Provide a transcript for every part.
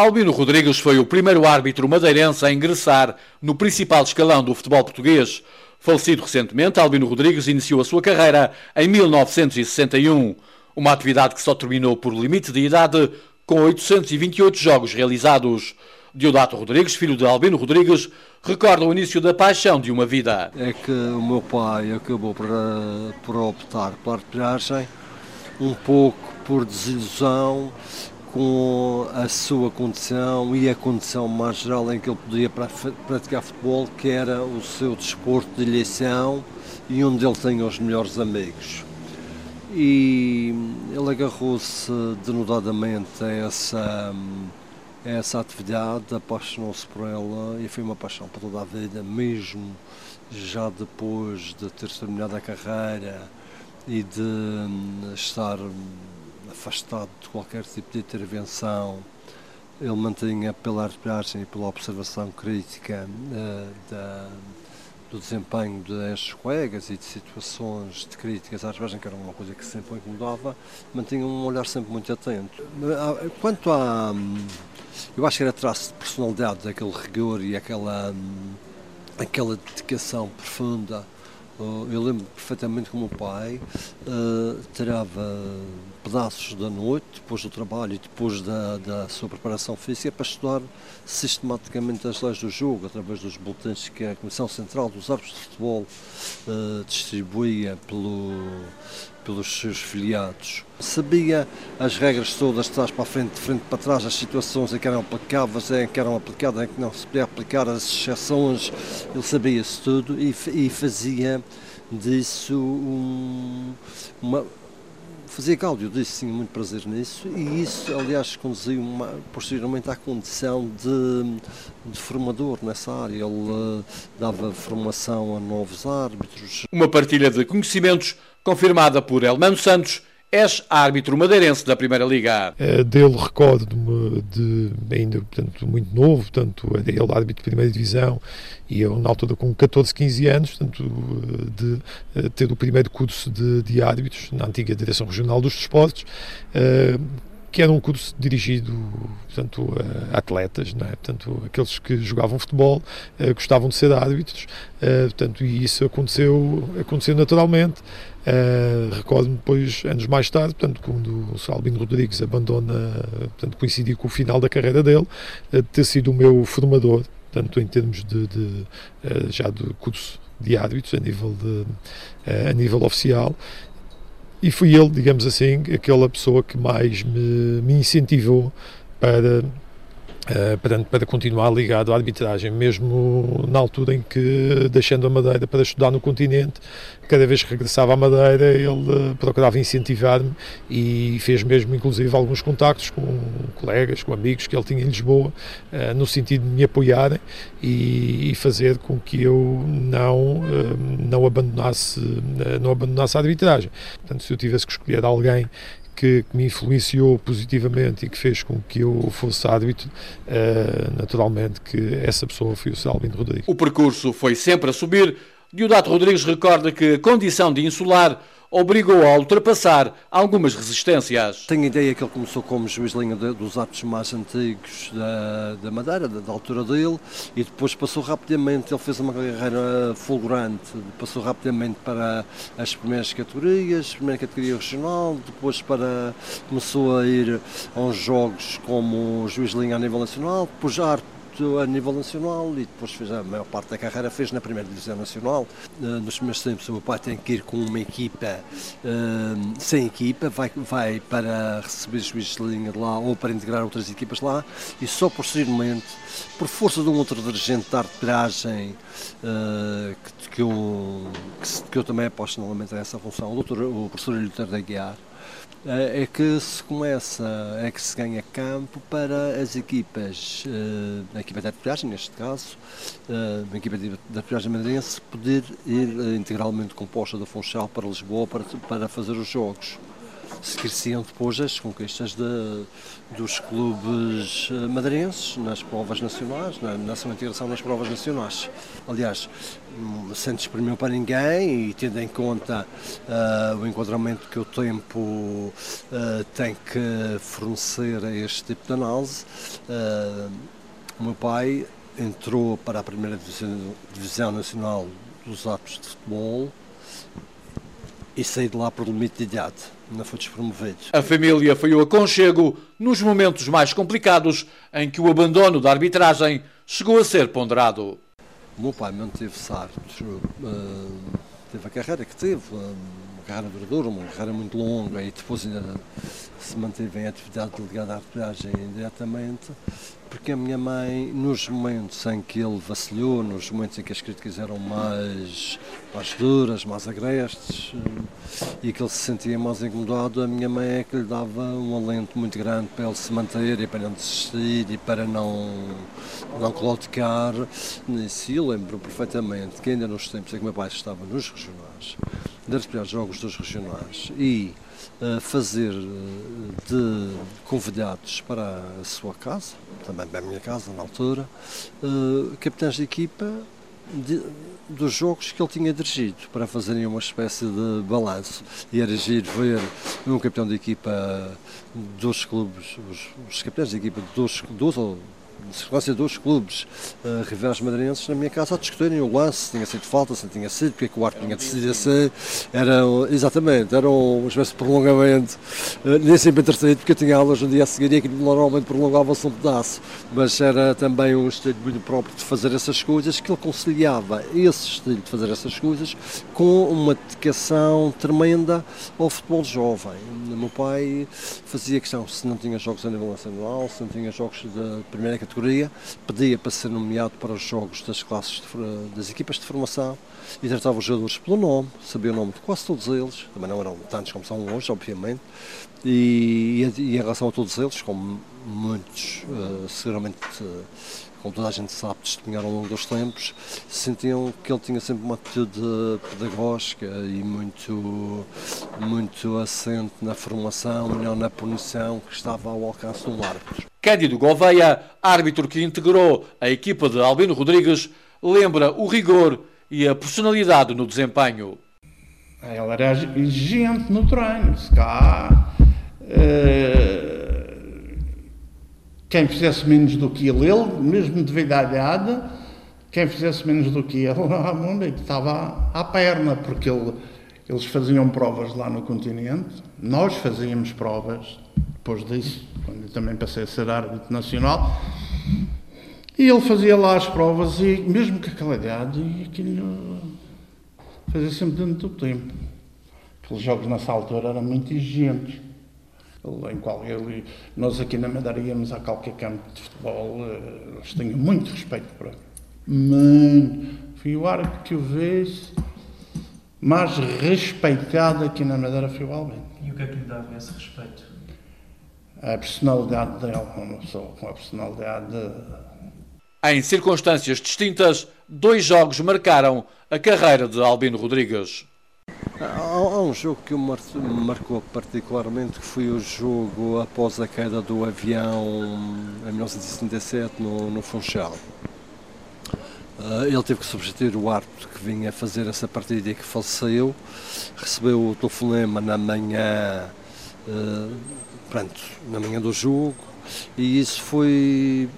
Albino Rodrigues foi o primeiro árbitro madeirense a ingressar no principal escalão do futebol português. Falecido recentemente, Albino Rodrigues iniciou a sua carreira em 1961, uma atividade que só terminou por limite de idade com 828 jogos realizados. Diodato Rodrigues, filho de Albino Rodrigues, recorda o início da paixão de uma vida. É que o meu pai acabou por, eh, por optar pela arbitragem, um pouco por desilusão com a sua condição e a condição mais geral em que ele podia praticar futebol, que era o seu desporto de eleição e onde ele tem os melhores amigos. E ele agarrou-se denudadamente a essa, a essa atividade, apaixonou-se por ela e foi uma paixão para toda a vida, mesmo já depois de ter terminado a carreira e de estar afastado de qualquer tipo de intervenção. Ele mantinha pela arbitragem e pela observação crítica uh, da, do desempenho destes colegas e de situações de críticas à arbitragem, que era uma coisa que sempre o incomodava, mantinha um olhar sempre muito atento. Ah, quanto a. Eu acho que era traço de personalidade, aquele rigor e aquela, aquela dedicação profunda eu lembro perfeitamente como o pai uh, tirava pedaços da noite, depois do trabalho e depois da, da sua preparação física, para estudar sistematicamente as leis do jogo, através dos boletins que a Comissão Central dos Árbitros de Futebol uh, distribuía pelo, pelos seus filiados. Sabia as regras todas, de trás para frente, de frente para trás, as situações em que eram aplicáveis, em que eram aplicadas, em que não se podia aplicar, as exceções, ele sabia isso tudo e, e fazia disso um, uma, fazia Cláudio disse tinha muito prazer nisso e isso aliás conduziu uma, posteriormente à condição de, de, formador nessa área. Ele uh, dava formação a novos árbitros. Uma partilha de conhecimentos confirmada por Elmano Santos, és árbitro madeirense da Primeira Liga. Uh, dele recordo-me de, ainda portanto, muito novo, portanto, era ele árbitro de Primeira Divisão e eu na altura com 14, 15 anos, portanto, de uh, ter o primeiro curso de, de árbitros na antiga Direção Regional dos Desportos, que era um curso dirigido portanto, a atletas, não é? portanto, aqueles que jogavam futebol uh, gostavam de ser árbitros, uh, portanto, e isso aconteceu, aconteceu naturalmente. Uh, Recordo-me depois, anos mais tarde, portanto, quando o Salvino Rodrigues abandona, portanto, coincidiu com o final da carreira dele, uh, ter sido o meu formador, portanto, em termos de, de já do curso de árbitros a nível, de, a nível oficial e fui ele, digamos assim, aquela pessoa que mais me, me incentivou para Uh, para, continuar ligado à arbitragem, mesmo na altura em que, deixando a Madeira para estudar no continente, cada vez que regressava à Madeira, ele uh, procurava incentivar-me e fez mesmo, inclusive, alguns contactos com colegas, com amigos que ele tinha em Lisboa, uh, no sentido de me apoiarem e, e fazer com que eu não, não, abandonasse, não abandonasse a arbitragem. Portanto, se eu tivesse que escolher alguém que, que, me influenciou positivamente e que fez com que eu fosse árbitro, uh, naturalmente que essa pessoa foi o Salvino Rodrigues. O percurso foi sempre a subir. Diodato Rodrigues recorda que a condição de insular obrigou a ultrapassar algumas resistências. Tenho a ideia que ele começou como juiz de linha dos atos mais antigos da, da Madeira, da, da, altura dele, e depois passou rapidamente, ele fez uma carreira fulgurante, passou rapidamente para as primeiras categorias, primeira categoria regional, depois para começou a ir a uns jogos como juiz de linha a nível nacional, depois já a nível nacional e depois fez a maior parte da carreira fez na primeira divisão nacional. Uh, nos primeiros tempos o meu pai tem que ir com uma equipa uh, sem equipa, vai, vai para receber juízes de linha de lá ou para integrar outras equipas lá e só posteriormente, por força de um outro dirigente de arbitragem uh, que, que, eu, que, que, eu também aposto novamente nessa função, o, doutor, o professor Lutero da Guiar, é que se começa, é que se ganha campo para as equipas, uh, a equipa de arbitragem, neste caso, uh, a equipa de arbitragem madeirense, poder ir integralmente composta da Funchal para Lisboa para, para fazer os jogos. Se cresciam depois as conquistas de, dos clubes eh, madeirenses nas provas nacionais, na, na sua integração nas provas nacionais. Aliás, hum, sem desprimir para ninguém e tendo em conta uh, o enquadramento que o tempo uh, tem que fornecer a este tipo de análise, uh, o meu pai entrou para a primeira divisão, divisão nacional dos atos de futebol e saí de lá por limite de idade. Não fui despromovido. A família foi o aconchego nos momentos mais complicados em que o abandono da arbitragem chegou a ser ponderado. O meu pai manteve-se árbitro, uh, teve a carreira que teve, uh, uma carreira duradoura, uma carreira muito longa e depois ainda se manteve em atividade ligada à arbitragem indiretamente porque a minha mãe, nos momentos em que ele vacilhou, nos momentos em que as críticas eram mais, mais duras, mais agrestes, eh, e que ele se sentia mais incomodado, a minha mãe é que lhe dava um alento muito grande para ele se manter e para não desistir e para não, não claudicar nisso. Eu lembro perfeitamente que ainda nos tempos em que meu pai estava nos regionais, de disputar jogos dos regionais e fazer eh, de convidados para a sua casa, também para a minha casa na altura, eh, capitães de equipa de, dos jogos que ele tinha dirigido, para fazerem uma espécie de balanço. E era giro ver um capitão de equipa dos clubes, os, os capitães de equipa dos, dos circunstância dos clubes uh, rivais madeirenses na minha casa a discutirem o lance, se tinha sido falta, se não tinha sido, porque é que o árbitro tinha decidido assim. Era, exatamente, era uma espécie de prolongamento, uh, nem sempre entretido, porque eu tinha aulas no dia a seguir e aquilo normalmente prolongava-se um pedaço, mas era também um estilo muito próprio de fazer essas coisas, que ele conciliava esse estilo de fazer essas coisas com uma dedicação tremenda ao futebol jovem. O meu pai fazia questão, se não tinha jogos a nível nacional, se não tinha jogos da primeira categoria, categoria, pedia para ser nomeado para os jogos das classes de, das equipas de formação e tratava os jogadores pelo nome, sabia o nome de quase todos eles, também não eram tantos como são hoje, obviamente, e, e em relação a todos eles, como muitos, uh, seguramente, uh, como toda a gente sabe, testemunhar ao longo dos tempos, sentiam que ele tinha sempre uma atitude pedagógica e muito, muito assente na formação e não na punição que estava ao alcance do árbitro. Cândido Gouveia, árbitro que integrou a equipa de Albino Rodrigues, lembra o rigor e a personalidade no desempenho. Ele era exigente no treino. Se cá, uh, quem fizesse menos do que ele, ele, mesmo devido à idade, quem fizesse menos do que ele, estava à perna, porque ele, eles faziam provas lá no continente, nós fazíamos provas depois disso, quando eu também passei a ser árbitro nacional. E ele fazia lá as provas e mesmo com aquela idade, aquilo fazia sempre dentro do tempo. Aqueles jogos nessa altura eram muito exigentes. Em qual ele, nós aqui na Madeira íamos a qualquer campo de futebol, eh, eles tinham muito respeito por ele. Mano, fui o árbitro que eu vejo mais respeitado aqui na Madeira foi o Albino. E o que é que lhe dava esse respeito? a personalidade dele, uma pessoa com a personalidade. Em circunstâncias distintas, dois jogos marcaram a carreira de Albino Rodrigues. Há, um jogo que me marcou particularmente, que foi o jogo após a queda do avião em 1977 no, no Funchal. Uh, ele teve que substituir o árbitro que vinha fazer essa partida e que faleceu. Recebeu o telefonema na manhã uh, pronto, na manhã do jogo e isso foi,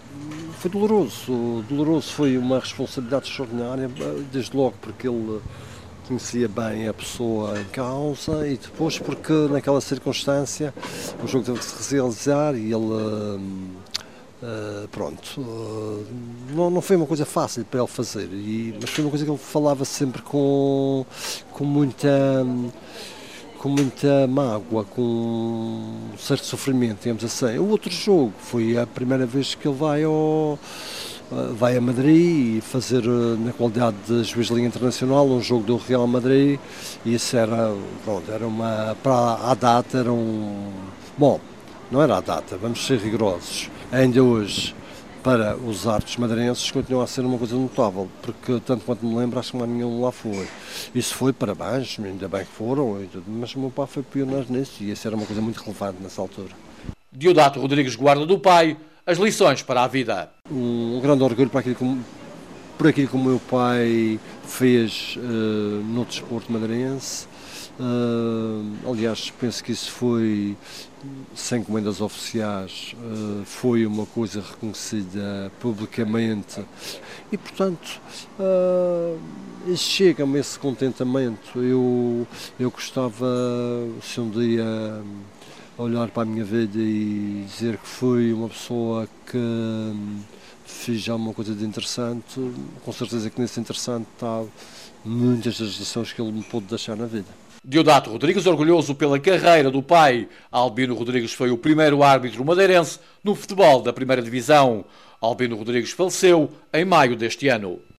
foi doloroso. Doloroso foi uma responsabilidade extraordinária, desde logo porque ele conhecia bem a pessoa em causa e depois porque naquela circunstância o jogo teve que se realizar e ele Uh, pronto, uh, não, não foi uma coisa fácil para ele fazer, e, mas foi uma coisa que ele falava sempre com, com muita com muita mágoa, com um certo sofrimento, digamos assim. O outro jogo foi a primeira vez que ele vai ao vai a Madrid e fazer eh, na qualidade de juiz de linha internacional um jogo do Real Madrid isso era, pronto, era uma para a data era um bom, não era a data, vamos ser rigorosos. Ainda hoje para os árbitros madeirenses continua a ser uma coisa notável, porque tanto quanto me lembro, acho que mais nenhum lá foi. Isso foi parabéns, ainda bem que foram, mas o meu pai foi pioneiro nisso e isso era uma coisa muito relevante nessa altura. Diodato Rodrigues guarda do pai as lições para a vida. Um, grande orgulho para aquilo que, por aquilo que o meu pai fez uh, no desporto madeirense. Uh, aliás, penso que isso foi sem comendas oficiais, uh, foi uma coisa reconhecida publicamente e, portanto, uh, chega-me esse contentamento. Eu, eu gostava, se um dia olhar para a minha vida e dizer que fui uma pessoa que fiz alguma coisa de interessante, com certeza que nesse interessante está muitas das lições que ele me pôde deixar na vida. Diodato Rodrigues, orgulhoso pela carreira do pai, Albino Rodrigues foi o primeiro árbitro madeirense no futebol da primeira divisão. Albino Rodrigues faleceu em maio deste ano.